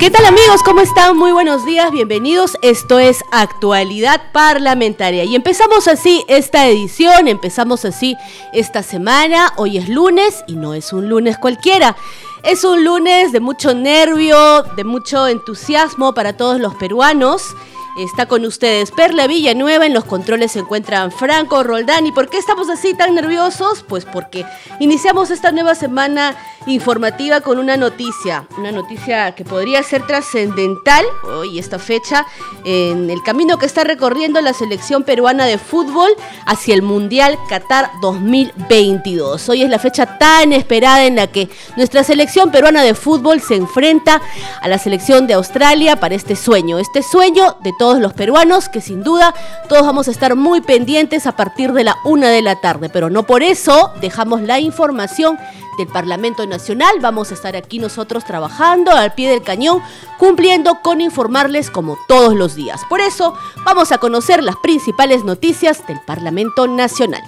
¿Qué tal amigos? ¿Cómo están? Muy buenos días, bienvenidos. Esto es Actualidad Parlamentaria. Y empezamos así esta edición, empezamos así esta semana. Hoy es lunes y no es un lunes cualquiera. Es un lunes de mucho nervio, de mucho entusiasmo para todos los peruanos. Está con ustedes Perla Villanueva, en los controles se encuentran Franco Roldán. ¿Y por qué estamos así tan nerviosos? Pues porque iniciamos esta nueva semana informativa con una noticia, una noticia que podría ser trascendental hoy esta fecha en el camino que está recorriendo la selección peruana de fútbol hacia el Mundial Qatar 2022. Hoy es la fecha tan esperada en la que nuestra selección peruana de fútbol se enfrenta a la selección de Australia para este sueño, este sueño de todos los peruanos que sin duda todos vamos a estar muy pendientes a partir de la una de la tarde, pero no por eso dejamos la información del Parlamento Nacional. Vamos a estar aquí nosotros trabajando al pie del cañón, cumpliendo con informarles como todos los días. Por eso vamos a conocer las principales noticias del Parlamento Nacional.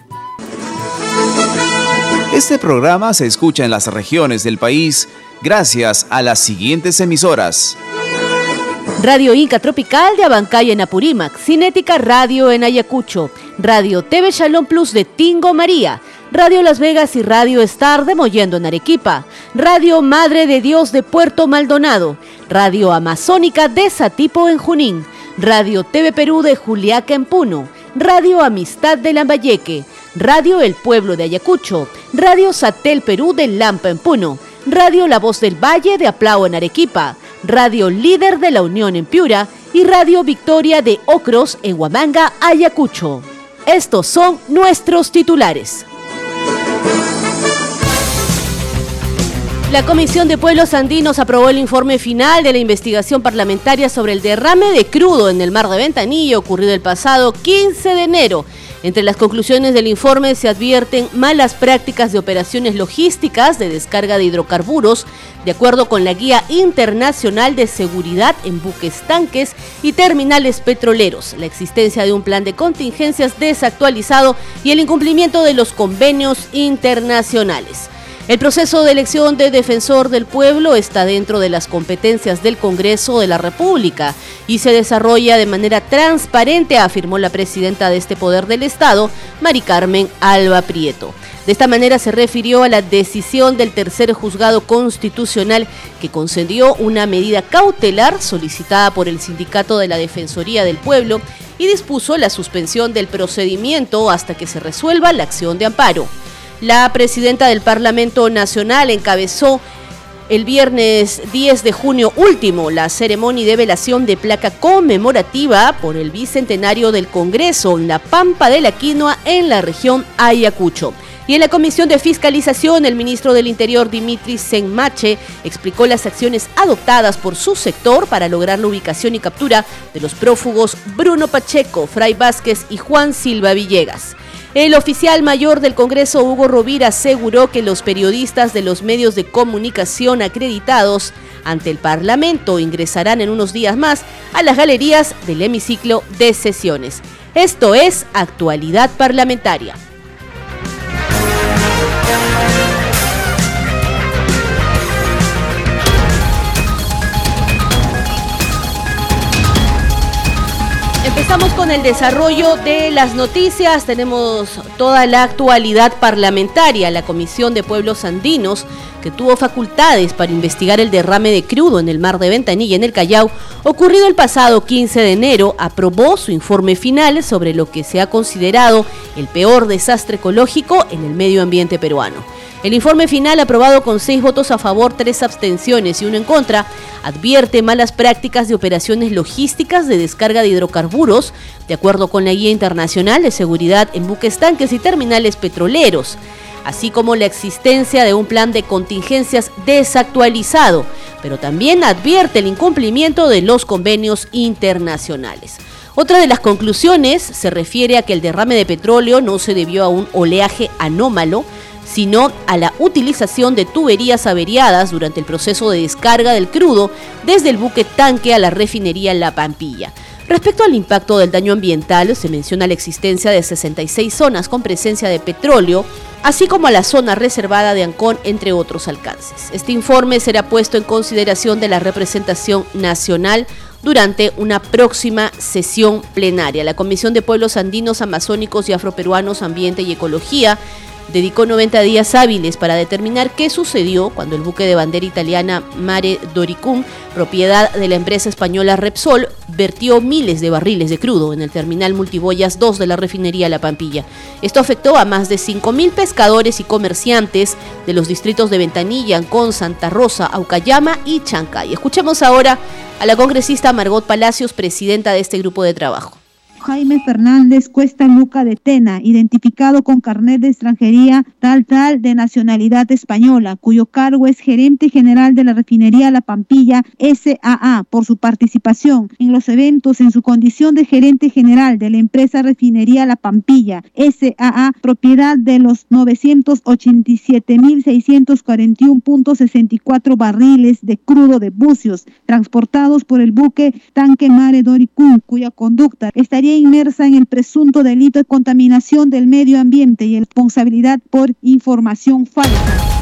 Este programa se escucha en las regiones del país gracias a las siguientes emisoras. Radio Inca Tropical de Abancay en Apurímac, Cinética Radio en Ayacucho, Radio TV Shalom Plus de Tingo María, Radio Las Vegas y Radio Star de Mollendo en Arequipa, Radio Madre de Dios de Puerto Maldonado, Radio Amazónica de Satipo en Junín, Radio TV Perú de Juliaca en Puno, Radio Amistad de Lambayeque, Radio El Pueblo de Ayacucho, Radio Satel Perú de Lampa en Puno, Radio La Voz del Valle de Aplao en Arequipa, Radio Líder de la Unión en Piura. Y Radio Victoria de Ocros en Huamanga, Ayacucho. Estos son nuestros titulares. La Comisión de Pueblos Andinos aprobó el informe final de la investigación parlamentaria sobre el derrame de crudo en el mar de Ventanilla ocurrido el pasado 15 de enero. Entre las conclusiones del informe se advierten malas prácticas de operaciones logísticas de descarga de hidrocarburos, de acuerdo con la Guía Internacional de Seguridad en buques tanques y terminales petroleros, la existencia de un plan de contingencias desactualizado y el incumplimiento de los convenios internacionales. El proceso de elección de defensor del pueblo está dentro de las competencias del Congreso de la República y se desarrolla de manera transparente, afirmó la presidenta de este poder del Estado, Mari Carmen Alba Prieto. De esta manera se refirió a la decisión del tercer juzgado constitucional que concedió una medida cautelar solicitada por el Sindicato de la Defensoría del Pueblo y dispuso la suspensión del procedimiento hasta que se resuelva la acción de amparo. La presidenta del Parlamento Nacional encabezó el viernes 10 de junio último la ceremonia de velación de placa conmemorativa por el bicentenario del Congreso en la Pampa de la Quinoa en la región Ayacucho. Y en la Comisión de Fiscalización, el ministro del Interior, Dimitri Senmache, explicó las acciones adoptadas por su sector para lograr la ubicación y captura de los prófugos Bruno Pacheco, Fray Vázquez y Juan Silva Villegas. El oficial mayor del Congreso, Hugo Rovira, aseguró que los periodistas de los medios de comunicación acreditados ante el Parlamento ingresarán en unos días más a las galerías del hemiciclo de sesiones. Esto es actualidad parlamentaria. Empezamos con el desarrollo de las noticias. Tenemos toda la actualidad parlamentaria. La Comisión de Pueblos Andinos, que tuvo facultades para investigar el derrame de crudo en el mar de Ventanilla en el Callao, ocurrido el pasado 15 de enero, aprobó su informe final sobre lo que se ha considerado el peor desastre ecológico en el medio ambiente peruano. El informe final, aprobado con seis votos a favor, tres abstenciones y uno en contra, advierte malas prácticas de operaciones logísticas de descarga de hidrocarburos, de acuerdo con la Guía Internacional de Seguridad en buques tanques y terminales petroleros así como la existencia de un plan de contingencias desactualizado, pero también advierte el incumplimiento de los convenios internacionales. Otra de las conclusiones se refiere a que el derrame de petróleo no se debió a un oleaje anómalo, sino a la utilización de tuberías averiadas durante el proceso de descarga del crudo desde el buque tanque a la refinería La Pampilla. Respecto al impacto del daño ambiental, se menciona la existencia de 66 zonas con presencia de petróleo, así como a la zona reservada de Ancón, entre otros alcances. Este informe será puesto en consideración de la representación nacional durante una próxima sesión plenaria. La Comisión de Pueblos Andinos, Amazónicos y Afroperuanos, Ambiente y Ecología dedicó 90 días hábiles para determinar qué sucedió cuando el buque de bandera italiana Mare Doricum, propiedad de la empresa española Repsol, vertió miles de barriles de crudo en el terminal Multiboyas 2 de la refinería La Pampilla. Esto afectó a más de 5.000 pescadores y comerciantes de los distritos de Ventanilla, Ancón, Santa Rosa, Aucayama y Chancay. Escuchemos ahora a la congresista Margot Palacios, presidenta de este grupo de trabajo. Jaime Fernández Cuesta Luca de Tena, identificado con carnet de extranjería tal tal de nacionalidad española, cuyo cargo es gerente general de la refinería La Pampilla SAA por su participación en los eventos en su condición de gerente general de la empresa refinería La Pampilla SAA, propiedad de los 987.641.64 barriles de crudo de bucios transportados por el buque tanque Mare Doricún, cuya conducta estaría inmersa en el presunto delito de contaminación del medio ambiente y responsabilidad por información falsa.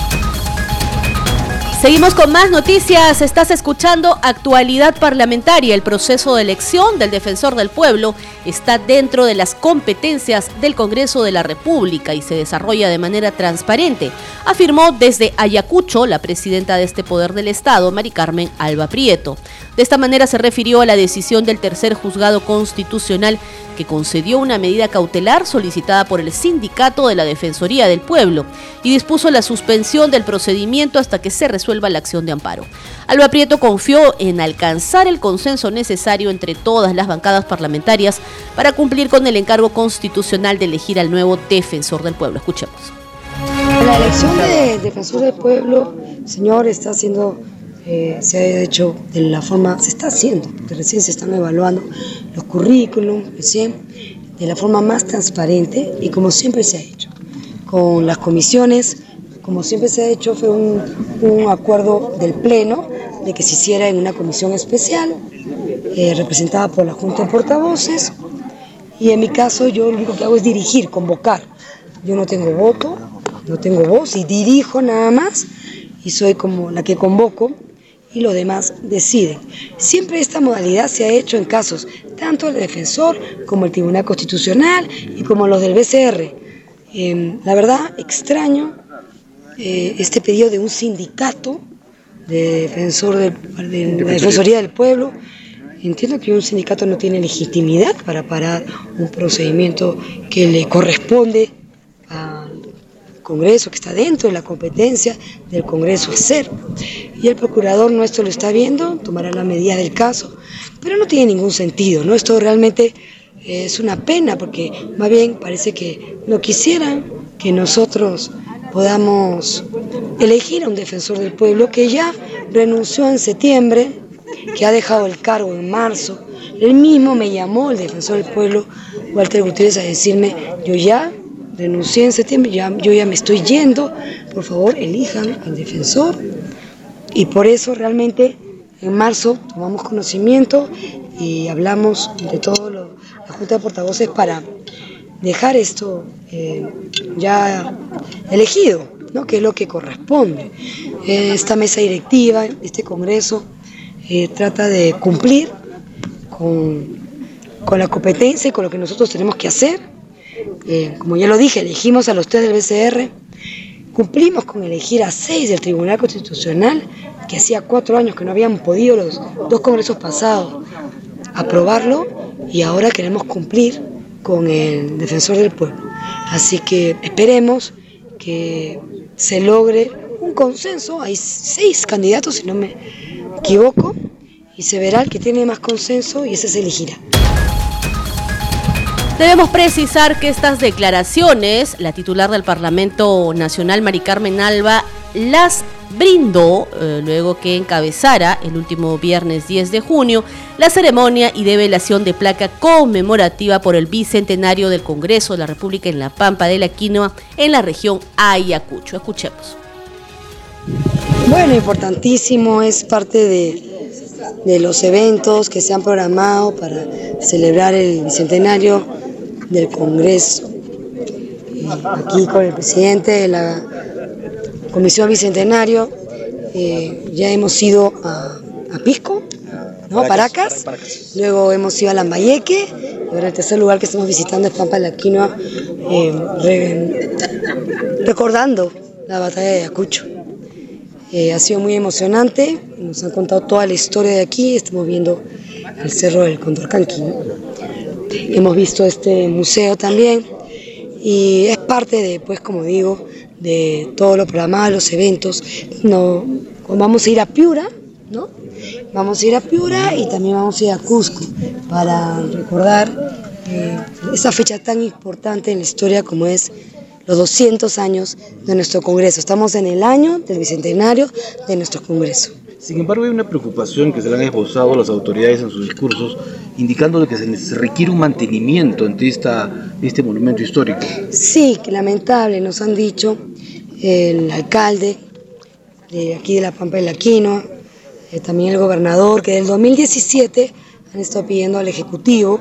Seguimos con más noticias. Estás escuchando Actualidad Parlamentaria. El proceso de elección del defensor del pueblo está dentro de las competencias del Congreso de la República y se desarrolla de manera transparente, afirmó desde Ayacucho la presidenta de este poder del Estado, Mari Carmen Alba Prieto. De esta manera se refirió a la decisión del tercer juzgado constitucional que concedió una medida cautelar solicitada por el Sindicato de la Defensoría del Pueblo y dispuso la suspensión del procedimiento hasta que se resuelva la acción de amparo. Alba Prieto confió en alcanzar el consenso necesario entre todas las bancadas parlamentarias para cumplir con el encargo constitucional de elegir al nuevo defensor del pueblo. Escuchemos. La elección de defensor del pueblo, señor, está siendo eh, se ha hecho de la forma, se está haciendo, porque recién se están evaluando los currículums, recién, de la forma más transparente y como siempre se ha hecho. Con las comisiones, como siempre se ha hecho, fue un, un acuerdo del Pleno de que se hiciera en una comisión especial, eh, representada por la Junta de Portavoces, y en mi caso yo lo único que hago es dirigir, convocar. Yo no tengo voto, no tengo voz y dirijo nada más y soy como la que convoco y los demás deciden. Siempre esta modalidad se ha hecho en casos tanto del defensor como el Tribunal Constitucional y como los del BCR. Em, la verdad, extraño eh, este pedido de un sindicato de, defensor de, la Defensoría del Pueblo. Entiendo que un sindicato no tiene legitimidad para parar un procedimiento que le corresponde Congreso, que está dentro de la competencia del Congreso hacer. Y el procurador nuestro lo está viendo, tomará la medida del caso, pero no tiene ningún sentido, ¿no? Esto realmente es una pena porque más bien parece que no quisieran que nosotros podamos elegir a un defensor del pueblo que ya renunció en septiembre, que ha dejado el cargo en marzo. Él mismo me llamó, el defensor del pueblo, Walter Gutiérrez, a decirme, yo ya renuncié en septiembre, ya, yo ya me estoy yendo, por favor elijan al defensor. Y por eso realmente en marzo tomamos conocimiento y hablamos de todo lo, la Junta de Portavoces para dejar esto eh, ya elegido, ¿no? que es lo que corresponde. Esta mesa directiva, este Congreso, eh, trata de cumplir con, con la competencia y con lo que nosotros tenemos que hacer eh, como ya lo dije, elegimos a los tres del BCR, cumplimos con elegir a seis del Tribunal Constitucional, que hacía cuatro años que no habían podido los dos congresos pasados aprobarlo y ahora queremos cumplir con el defensor del pueblo. Así que esperemos que se logre un consenso. Hay seis candidatos, si no me equivoco, y se verá el que tiene más consenso y ese se elegirá. Debemos precisar que estas declaraciones, la titular del Parlamento Nacional, Mari Carmen Alba, las brindó eh, luego que encabezara el último viernes 10 de junio la ceremonia y develación de placa conmemorativa por el bicentenario del Congreso de la República en La Pampa de la Quinoa en la región Ayacucho. Escuchemos. Bueno, importantísimo, es parte de, de los eventos que se han programado para celebrar el bicentenario del Congreso. Aquí con el presidente de la Comisión Bicentenario, eh, ya hemos ido a, Pisco, ¿no? Paracas, luego hemos ido a Lambayeque, y ahora el tercer lugar que estamos visitando es Pampa de la Quinoa, eh, recordando la batalla de Ayacucho. Eh, ha sido muy emocionante, nos han contado toda la historia de aquí, estamos viendo el Cerro del Condor Hemos visto este museo también y es parte de, pues como digo, de todo lo programado, los eventos. No, vamos a ir a Piura, ¿no? Vamos a ir a Piura y también vamos a ir a Cusco para recordar eh, esa fecha tan importante en la historia como es los 200 años de nuestro Congreso. Estamos en el año del bicentenario de nuestro Congreso. Sin embargo, hay una preocupación que se le han esbozado las autoridades en sus discursos, indicando que se requiere un mantenimiento ante esta, este monumento histórico. Sí, que lamentable, nos han dicho el alcalde de aquí de La Pampa del Aquino, eh, también el gobernador, que del 2017 han estado pidiendo al Ejecutivo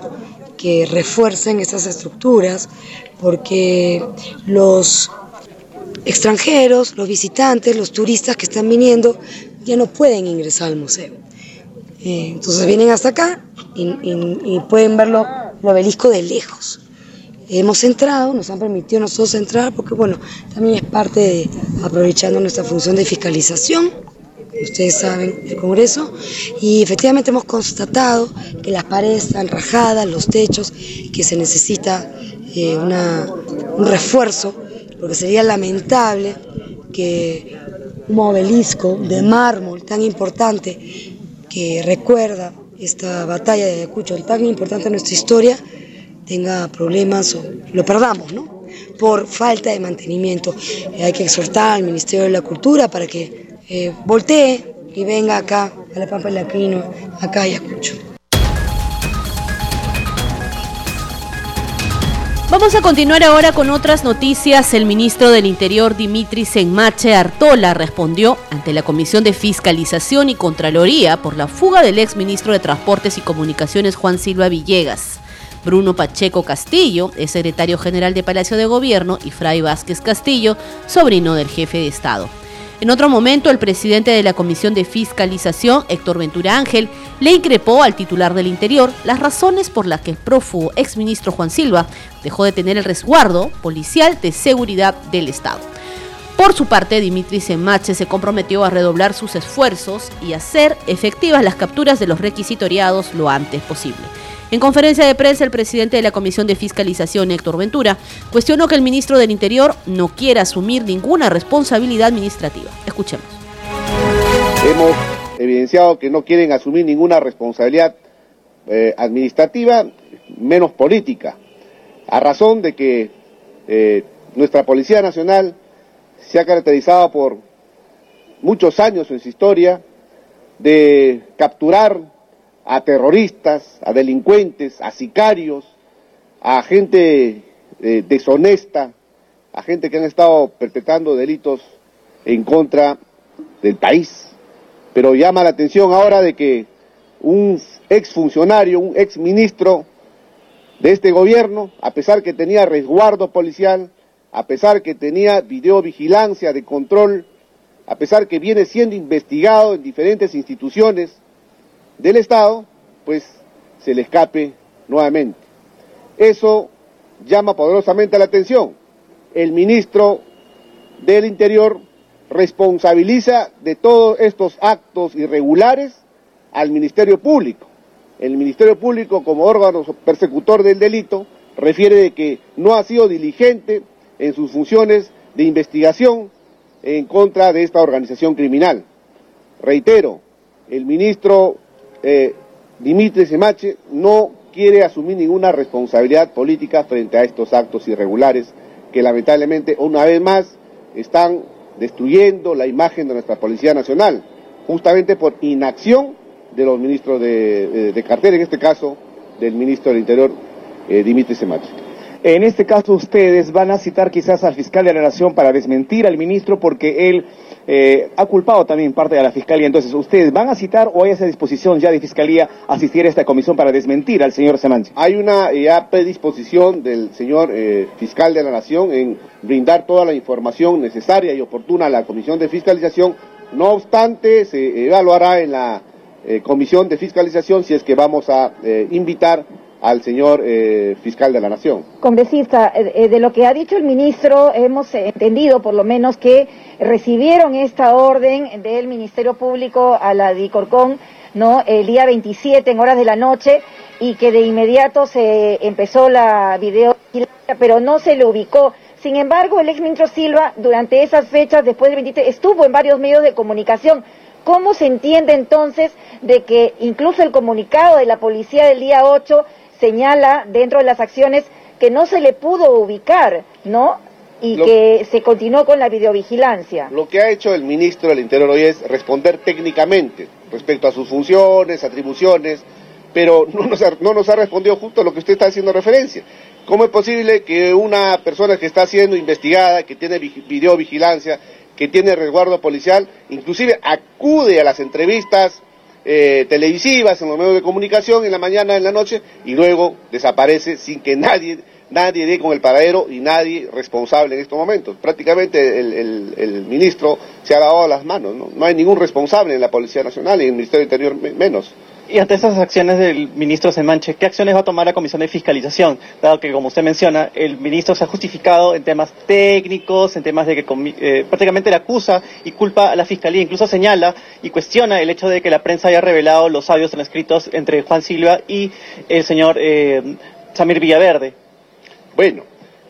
que refuercen estas estructuras, porque los extranjeros, los visitantes, los turistas que están viniendo ya no pueden ingresar al museo. Eh, entonces vienen hasta acá y, pueden verlo el obelisco de lejos. Hemos entrado, nos han permitido nosotros entrar porque bueno, también es parte de aprovechando nuestra función de fiscalización, ustedes saben, el Congreso, y efectivamente hemos constatado que las paredes están rajadas, los techos, que se necesita eh, un refuerzo, porque sería lamentable que un obelisco de mármol tan importante que recuerda esta batalla de Ayacucho, tan importante en nuestra historia, tenga problemas o lo perdamos, ¿no? Por falta de mantenimiento. hay que exhortar al Ministerio de la Cultura para que eh, voltee y venga acá a la Pampa del Aquino, acá a Ayacucho. Vamos a continuar ahora con otras noticias. El ministro del Interior, Dimitri Senmache Artola, respondió ante la Comisión de Fiscalización y Contraloría por la fuga del ex ministro de Transportes y Comunicaciones, Juan Silva Villegas. Bruno Pacheco Castillo es secretario general de Palacio de Gobierno y Fray Vázquez Castillo, sobrino del jefe de Estado. En otro momento, el presidente de la Comisión de Fiscalización, Héctor Ventura Ángel, le increpó al titular del Interior las razones por las que el prófugo exministro Juan Silva dejó de tener el resguardo policial de seguridad del Estado. Por su parte, Dimitri Semache se comprometió a redoblar sus esfuerzos y hacer efectivas las capturas de los requisitoriados lo antes posible. En conferencia de prensa, el presidente de la Comisión de Fiscalización, Héctor Ventura, cuestionó que el ministro del Interior no quiera asumir ninguna responsabilidad administrativa. Escuchemos. Hemos evidenciado que no quieren asumir ninguna responsabilidad eh, administrativa, menos política, a razón de que eh, nuestra Policía Nacional se ha caracterizado por muchos años en su historia de capturar a terroristas, a delincuentes, a sicarios, a gente eh, deshonesta, a gente que han estado perpetrando delitos en contra del país. Pero llama la atención ahora de que un exfuncionario, un exministro de este gobierno, a pesar que tenía resguardo policial, a pesar que tenía videovigilancia de control, a pesar que viene siendo investigado en diferentes instituciones, del Estado, pues se le escape nuevamente. Eso llama poderosamente la atención. El ministro del Interior responsabiliza de todos estos actos irregulares al Ministerio Público. El Ministerio Público, como órgano persecutor del delito, refiere de que no ha sido diligente en sus funciones de investigación en contra de esta organización criminal. Reitero, el ministro eh, Dimitri Semache no quiere asumir ninguna responsabilidad política frente a estos actos irregulares que lamentablemente una vez más están destruyendo la imagen de nuestra Policía Nacional, justamente por inacción de los ministros de, de, cartera, en este caso del ministro del Interior, eh, Dimitri Semachi. En este caso ustedes van a citar quizás al fiscal de la Nación para desmentir al ministro porque él eh, ha culpado también parte de la fiscalía. Entonces, ¿ustedes van a citar o hay esa disposición ya de fiscalía asistir a esta comisión para desmentir al señor Semanchi? Hay una ya predisposición del señor eh, fiscal de la Nación en brindar toda la información necesaria y oportuna a la comisión de fiscalización. No obstante, se evaluará en la eh, comisión de fiscalización si es que vamos a invitar al señor eh, fiscal de la Nación. Congresista, eh, eh, de lo que ha dicho el ministro, hemos entendido por lo menos que recibieron esta orden del Ministerio Público a la DICORCON ¿no? el día 27 en horas de la noche y que de inmediato se empezó la video, pero no se le ubicó. Sin embargo, el exministro Silva, durante esas fechas, después del 27, estuvo en varios medios de comunicación. ¿Cómo se entiende entonces de que incluso el comunicado de la policía del día 8 señala dentro de las acciones que no se le pudo ubicar, ¿no? Y que se continuó con la videovigilancia. Lo que ha hecho el ministro del Interior hoy es responder técnicamente respecto a sus funciones, atribuciones, pero no nos ha, no nos ha respondido justo a lo que usted está haciendo referencia. ¿Cómo es posible que una persona que está siendo investigada, que tiene videovigilancia, que tiene resguardo policial, inclusive acude a las entrevistas eh, televisivas, en los medios de comunicación, en la mañana, en la noche, y luego desaparece sin que nadie, nadie dé con el paradero y nadie responsable en estos momentos. Prácticamente el, ministro se ha lavado las manos, ¿no? no hay ningún responsable en la Policía Nacional y en el Ministerio del Interior menos. Y ante esas acciones del ministro Semanche, ¿qué acciones va a tomar la Comisión de Fiscalización? Dado que, como usted menciona, el ministro se ha justificado en temas técnicos, en temas de que eh, prácticamente le acusa y culpa a la Fiscalía, incluso señala y cuestiona el hecho de que la prensa haya revelado los audios transcritos entre Juan Silva y el señor eh, Samir Villaverde. Bueno,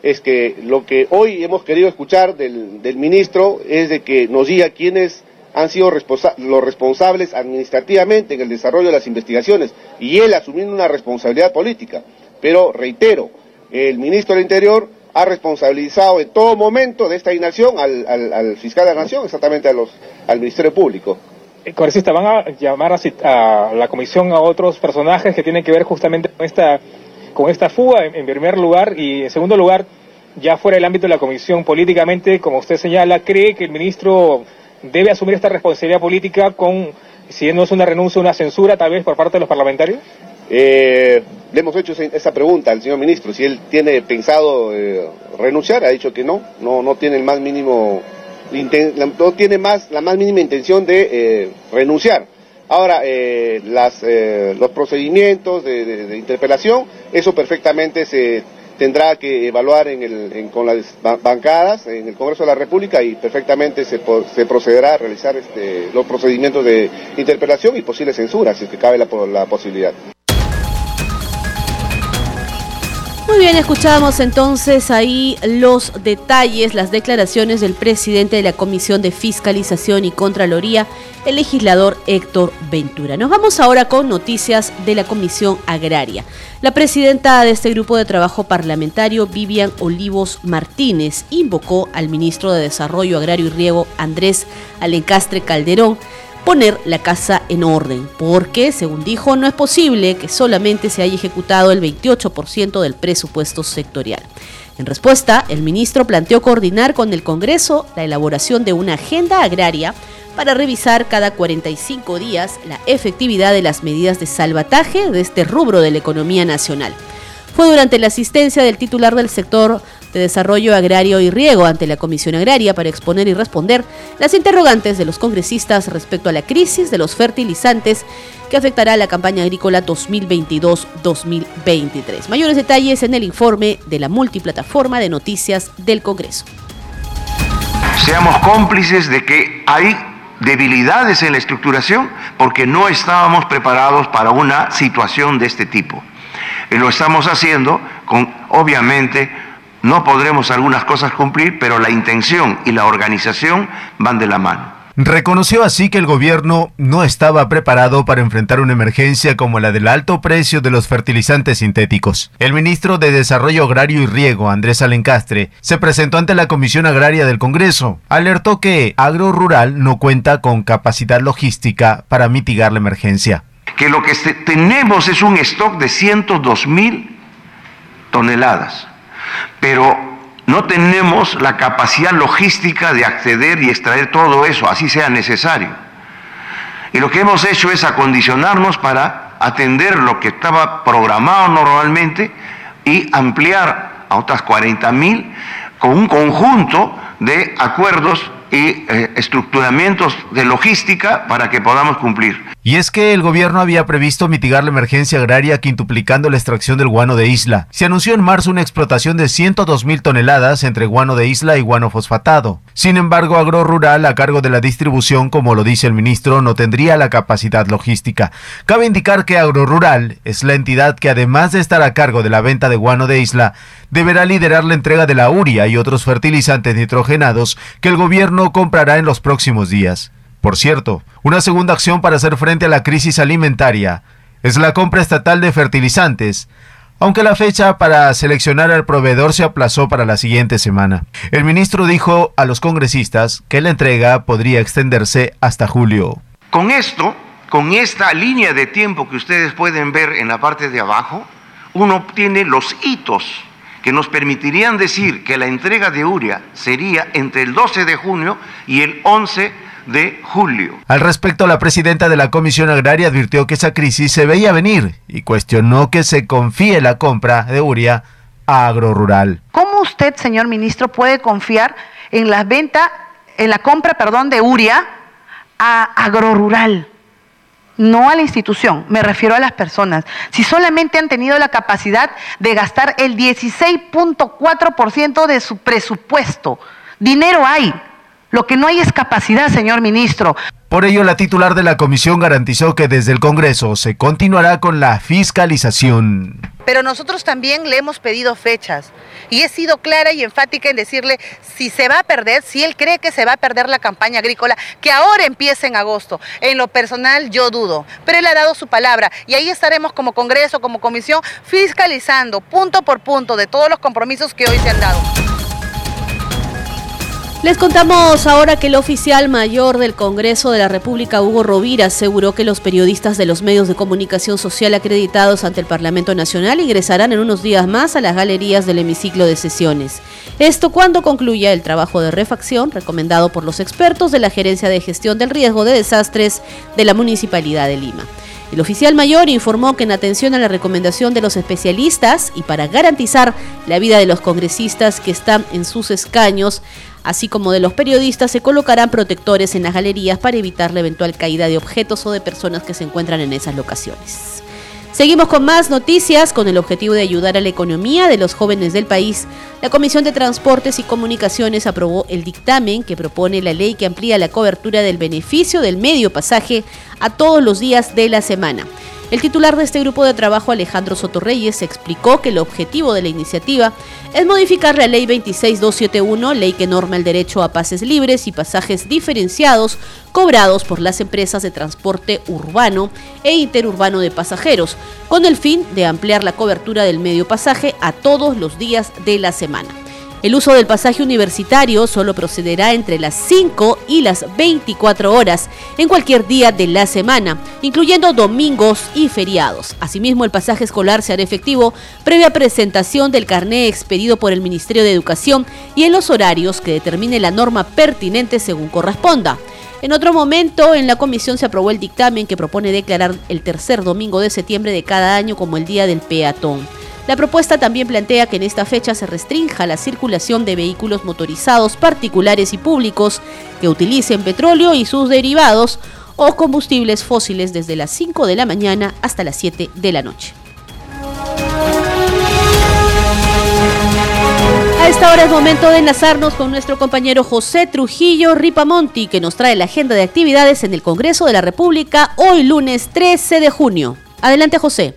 es que lo que hoy hemos querido escuchar del, del ministro es de que nos diga quién es han sido los responsables administrativamente en el desarrollo de las investigaciones y él asumiendo una responsabilidad política. Pero reitero, el ministro del Interior ha responsabilizado en todo momento de esta inacción al, fiscal de la Nación, exactamente a los, al Ministerio Público. Eh, congresista, ¿van a llamar a, la comisión a otros personajes que tienen que ver justamente con esta, con esta fuga, en primer lugar? Y en segundo lugar, ya fuera del ámbito de la comisión políticamente, como usted señala, ¿cree que el ministro debe asumir esta responsabilidad política con, si no es una renuncia, una censura tal vez por parte de los parlamentarios? Eh, le hemos hecho esa pregunta al señor ministro, si él tiene pensado eh, renunciar, ha dicho que no, no, no tiene el más mínimo, no tiene más, la más mínima intención de eh, renunciar. Ahora, las, los procedimientos de interpelación, eso perfectamente se tendrá que evaluar en el, con las bancadas en el Congreso de la República y perfectamente se, se procederá a realizar este, los procedimientos de interpelación y posible censura, si es que cabe la, la posibilidad. Muy bien, escuchamos entonces ahí los detalles, las declaraciones del presidente de la Comisión de Fiscalización y Contraloría, el legislador Héctor Ventura. Nos vamos ahora con noticias de la Comisión Agraria. La presidenta de este grupo de trabajo parlamentario, Vivian Olivos Martínez, invocó al ministro de Desarrollo Agrario y Riego, Andrés Alencastre Calderón, poner la casa en orden, porque, según dijo, no es posible que solamente se haya ejecutado el 28% del presupuesto sectorial. En respuesta, el ministro planteó coordinar con el Congreso la elaboración de una agenda agraria para revisar cada 45 días la efectividad de las medidas de salvataje de este rubro de la economía nacional. Fue durante la asistencia del titular del sector de Desarrollo Agrario y Riego ante la Comisión Agraria para exponer y responder las interrogantes de los congresistas respecto a la crisis de los fertilizantes que afectará a la campaña agrícola 2022-2023. Mayores detalles en el informe de la multiplataforma de noticias del Congreso. Seamos cómplices de que hay debilidades en la estructuración porque no estábamos preparados para una situación de este tipo. Y lo estamos haciendo con, obviamente, no podremos algunas cosas cumplir, pero la intención y la organización van de la mano. Reconoció así que el gobierno no estaba preparado para enfrentar una emergencia como la del alto precio de los fertilizantes sintéticos. El ministro de Desarrollo Agrario y Riego, Andrés Alencastre, se presentó ante la Comisión Agraria del Congreso. Alertó que Agro Rural no cuenta con capacidad logística para mitigar la emergencia. Que lo que tenemos es un stock de 102 mil toneladas, pero no tenemos la capacidad logística de acceder y extraer todo eso, así sea necesario. Y lo que hemos hecho es acondicionarnos para atender lo que estaba programado normalmente y ampliar a otras 40 mil con un conjunto de acuerdos y eh, estructuramientos de logística para que podamos cumplir. Y es que el gobierno había previsto mitigar la emergencia agraria quintuplicando la extracción del guano de isla. Se anunció en marzo una explotación de 102 mil toneladas entre guano de isla y guano fosfatado. Sin embargo, Agro Rural, a cargo de la distribución, como lo dice el ministro, no tendría la capacidad logística. Cabe indicar que Agro Rural es la entidad que, además de estar a cargo de la venta de guano de isla, deberá liderar la entrega de la uria y otros fertilizantes nitrogenados que el gobierno comprará en los próximos días. Por cierto, una segunda acción para hacer frente a la crisis alimentaria es la compra estatal de fertilizantes, aunque la fecha para seleccionar al proveedor se aplazó para la siguiente semana. El ministro dijo a los congresistas que la entrega podría extenderse hasta julio. Con esto, con esta línea de tiempo que ustedes pueden ver en la parte de abajo, uno obtiene los hitos que nos permitirían decir que la entrega de Uria sería entre el 12 de junio y el 11 de julio. Al respecto, la presidenta de la Comisión Agraria advirtió que esa crisis se veía venir y cuestionó que se confíe la compra de Uria a Agrorural. ¿Cómo usted, señor ministro, puede confiar en la venta, en la compra, perdón, de Uria a Agrorural? No a la institución, me refiero a las personas. Si solamente han tenido la capacidad de gastar el 16.4% de su presupuesto, dinero hay. Lo que no hay es capacidad, señor ministro. Por ello, la titular de la comisión garantizó que desde el Congreso se continuará con la fiscalización. Pero nosotros también le hemos pedido fechas y he sido clara y enfática en decirle si se va a perder, si él cree que se va a perder la campaña agrícola, que ahora empiece en agosto. En lo personal yo dudo, pero él ha dado su palabra y ahí estaremos como Congreso, como comisión, fiscalizando punto por punto de todos los compromisos que hoy se han dado. Les contamos ahora que el oficial mayor del Congreso de la República, Hugo Rovira, aseguró que los periodistas de los medios de comunicación social acreditados ante el Parlamento Nacional ingresarán en unos días más a las galerías del hemiciclo de sesiones. Esto cuando concluya el trabajo de refacción recomendado por los expertos de la Gerencia de Gestión del Riesgo de Desastres de la Municipalidad de Lima. El oficial mayor informó que en atención a la recomendación de los especialistas y para garantizar la vida de los congresistas que están en sus escaños, así como de los periodistas, se colocarán protectores en las galerías para evitar la eventual caída de objetos o de personas que se encuentran en esas locaciones. Seguimos con más noticias con el objetivo de ayudar a la economía de los jóvenes del país. La Comisión de Transportes y Comunicaciones aprobó el dictamen que propone la ley que amplía la cobertura del beneficio del medio pasaje a todos los días de la semana. El titular de este grupo de trabajo, Alejandro Sotorreyes, explicó que el objetivo de la iniciativa es modificar la Ley 26271, ley que norma el derecho a pases libres y pasajes diferenciados cobrados por las empresas de transporte urbano e interurbano de pasajeros, con el fin de ampliar la cobertura del medio pasaje a todos los días de la semana. El uso del pasaje universitario solo procederá entre las 5 y las 24 horas en cualquier día de la semana, incluyendo domingos y feriados. Asimismo, el pasaje escolar se hará efectivo previa presentación del carné expedido por el Ministerio de Educación y en los horarios que determine la norma pertinente según corresponda. En otro momento, en la comisión se aprobó el dictamen que propone declarar el tercer domingo de septiembre de cada año como el Día del Peatón. La propuesta también plantea que en esta fecha se restrinja la circulación de vehículos motorizados particulares y públicos que utilicen petróleo y sus derivados o combustibles fósiles desde las 5 de la mañana hasta las 7 de la noche. A esta hora es momento de enlazarnos con nuestro compañero José Trujillo Ripamonti, que nos trae la agenda de actividades en el Congreso de la República hoy lunes 13 de junio. Adelante, José.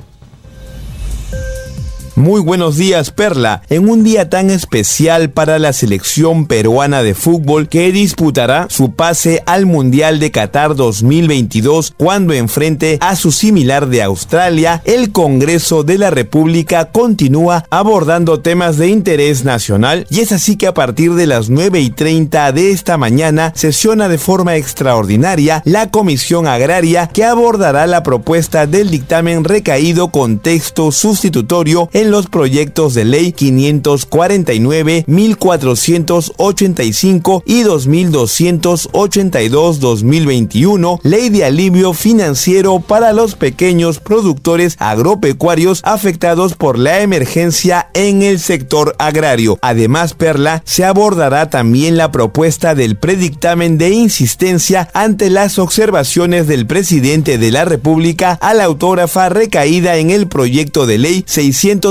Muy buenos días, Perla. En un día tan especial para la selección peruana de fútbol que disputará su pase al Mundial de Qatar 2022 cuando enfrente a su similar de Australia, el Congreso de la República continúa abordando temas de interés nacional y es así que a partir de las 9 y 30 de esta mañana sesiona de forma extraordinaria la Comisión Agraria que abordará la propuesta del dictamen recaído con texto sustitutorio en los proyectos de ley 549, 1485 y 2282-2021, ley de alivio financiero para los pequeños productores agropecuarios afectados por la emergencia en el sector agrario. Además, Perla, se abordará también la propuesta del predictamen de insistencia ante las observaciones del presidente de la República a la autógrafa recaída en el proyecto de ley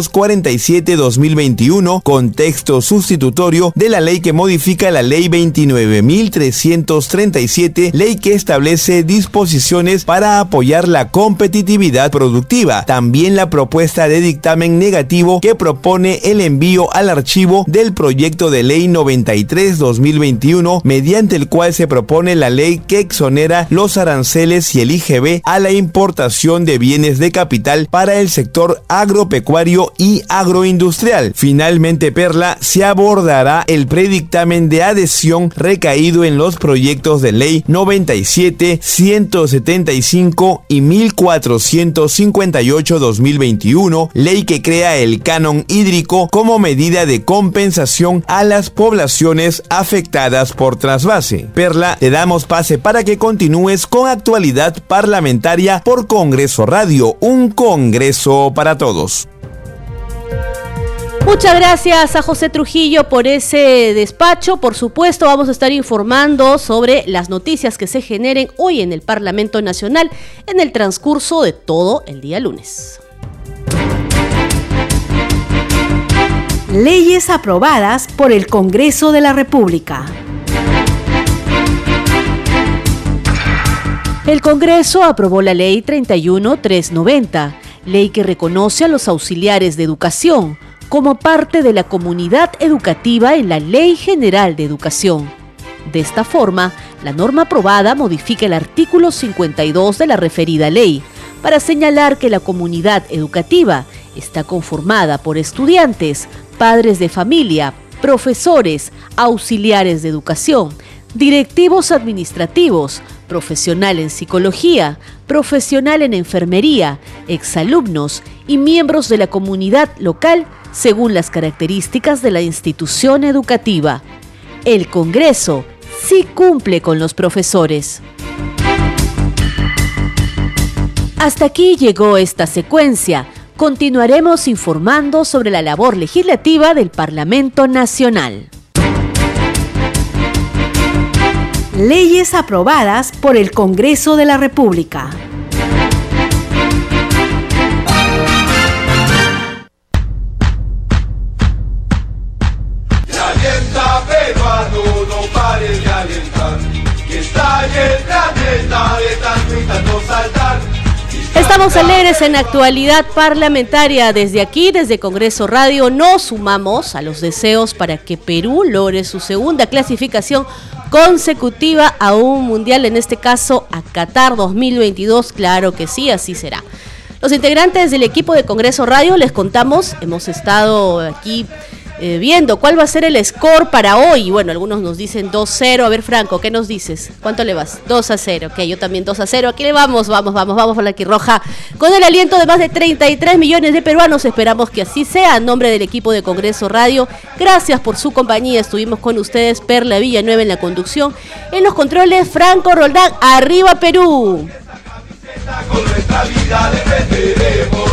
647-2021 con texto sustitutorio de la ley que modifica la ley 29.337, ley que establece disposiciones para apoyar la competitividad productiva. También la propuesta de dictamen negativo que propone el envío al archivo del proyecto de ley 93-2021, mediante el cual se propone la ley que exonera los aranceles y el IGB a la importación de bienes de capital para el sector agropecuario y agroindustrial. Finalmente, Perla, se abordará el predictamen de adhesión recaído en los proyectos de ley 97, 175 y 1458-2021, ley que crea el canon hídrico como medida de compensación a las poblaciones afectadas por trasvase. Perla, te damos pase para que continúes con actualidad parlamentaria por Congreso Radio, un Congreso para todos. Muchas gracias a José Trujillo por ese despacho. Por supuesto, vamos a estar informando sobre las noticias que se generen hoy en el Parlamento Nacional en el transcurso de todo el día lunes. Leyes aprobadas por el Congreso de la República. El Congreso aprobó la Ley 31390, ley que reconoce a los auxiliares de educación como parte de la comunidad educativa en la Ley General de Educación. De esta forma, la norma aprobada modifica el artículo 52 de la referida ley para señalar que la comunidad educativa está conformada por estudiantes, padres de familia, profesores, auxiliares de educación, directivos administrativos, profesional en psicología, profesional en enfermería, exalumnos y miembros de la comunidad local según las características de la institución educativa. El Congreso sí cumple con los profesores. Hasta aquí llegó esta secuencia. Continuaremos informando sobre la labor legislativa del Parlamento Nacional. Leyes aprobadas por el Congreso de la República. Estamos alegres en actualidad parlamentaria. Desde aquí, desde Congreso Radio, nos sumamos a los deseos para que Perú logre su segunda clasificación consecutiva a un mundial, en este caso a Qatar 2022. Claro que sí, así será. Los integrantes del equipo de Congreso Radio les contamos, hemos estado aquí eh, viendo cuál va a ser el score para hoy. Bueno, algunos nos dicen 2-0. A ver, Franco, ¿qué nos dices? ¿Cuánto le vas? 2 a 0. Ok, yo también 2 a 0. Aquí le vamos, vamos, vamos, vamos por la roja. Con el aliento de más de 33 millones de peruanos, esperamos que así sea. En nombre del equipo de Congreso Radio, gracias por su compañía. Estuvimos con ustedes, Perla Villanueva en la conducción. En los controles, Franco Roldán, arriba Perú. Con nuestra vida defenderemos